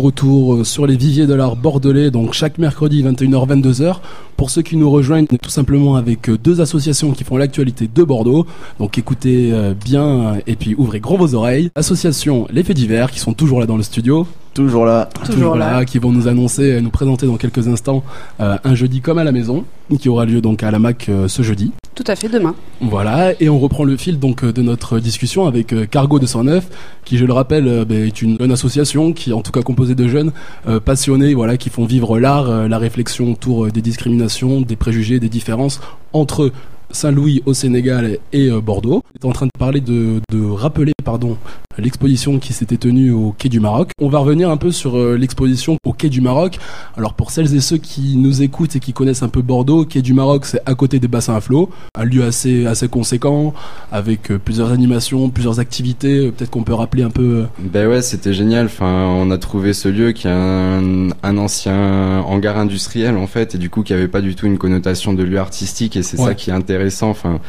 retour euh, sur les viviers de l'art bordelais, donc chaque mercredi 21h-22h. Pour ceux qui nous rejoignent, tout simplement avec euh, deux associations qui font l'actualité de Bordeaux. Donc écoutez euh, bien et puis ouvrez grand vos oreilles. Association Les Faits Divers qui sont toujours là dans le studio. Toujours là. Toujours, là. qui vont nous annoncer, nous présenter dans quelques instants un jeudi comme à la maison, qui aura lieu donc à la MAC ce jeudi. Tout à fait, demain. Voilà, et on reprend le fil donc de notre discussion avec Cargo 209, qui je le rappelle ben, est une, une association qui en tout cas composée de jeunes euh, passionnés, voilà, qui font vivre l'art, euh, la réflexion autour euh, des discriminations, des préjugés, des différences entre Saint-Louis au Sénégal et Bordeaux. On est en train de parler de, de rappeler pardon, l'exposition qui s'était tenue au Quai du Maroc. On va revenir un peu sur l'exposition au Quai du Maroc. Alors pour celles et ceux qui nous écoutent et qui connaissent un peu Bordeaux, Quai du Maroc c'est à côté des bassins à flot, un lieu assez assez conséquent avec plusieurs animations, plusieurs activités. Peut-être qu'on peut rappeler un peu. Ben ouais, c'était génial. Enfin, on a trouvé ce lieu qui est un, un, ancien hangar industriel en fait, et du coup qui avait pas du tout une connotation de lieu artistique, et c'est ça qui est intéressant. Enfin,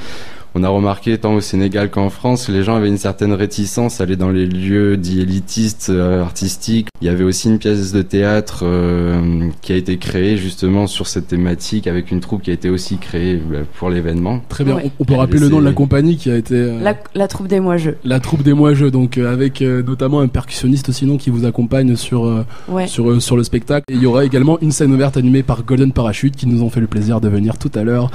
on a remarqué tant au Sénégal qu'en France, les gens avaient une certaine réticence à aller dans les lieux dits élitistes, euh, artistiques. Il y avait aussi une pièce de théâtre euh, qui a été créée justement sur cette thématique avec une troupe qui a été aussi créée bah, pour l'événement. Très bien. On peut rappeler le nom de la compagnie qui a été euh, la, la, troupe des Mois-Jeux. La troupe des Mois-Jeux, donc avec notamment un percussionniste sinon qui vous accompagne sur sur sur le spectacle. Et il y aura également une scène ouverte animée par Golden Parachute qui nous ont fait le plaisir de venir tout à l'heure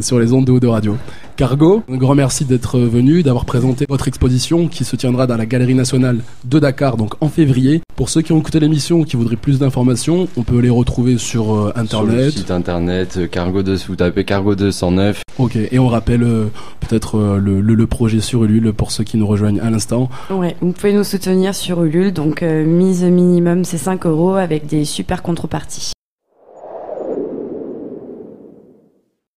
sur les ondes de haut de radio. Cargo, un grand merci d'être venu, d'avoir présenté votre exposition qui se tiendra dans la Galerie nationale de Dakar, donc en février. Pour ceux qui ont écouté l'émission qui voudraient plus d'informations, on peut les retrouver sur euh, internet. Sur le site internet euh, Cargo 2, vous tapez Cargo 209. Ok, et on rappelle euh, peut-être le, le, projet sur Ulule pour ceux qui nous rejoignent à l'instant. Ouais, vous pouvez nous soutenir sur Ulule, donc mise minimum c'est 5 euros avec des super contreparties.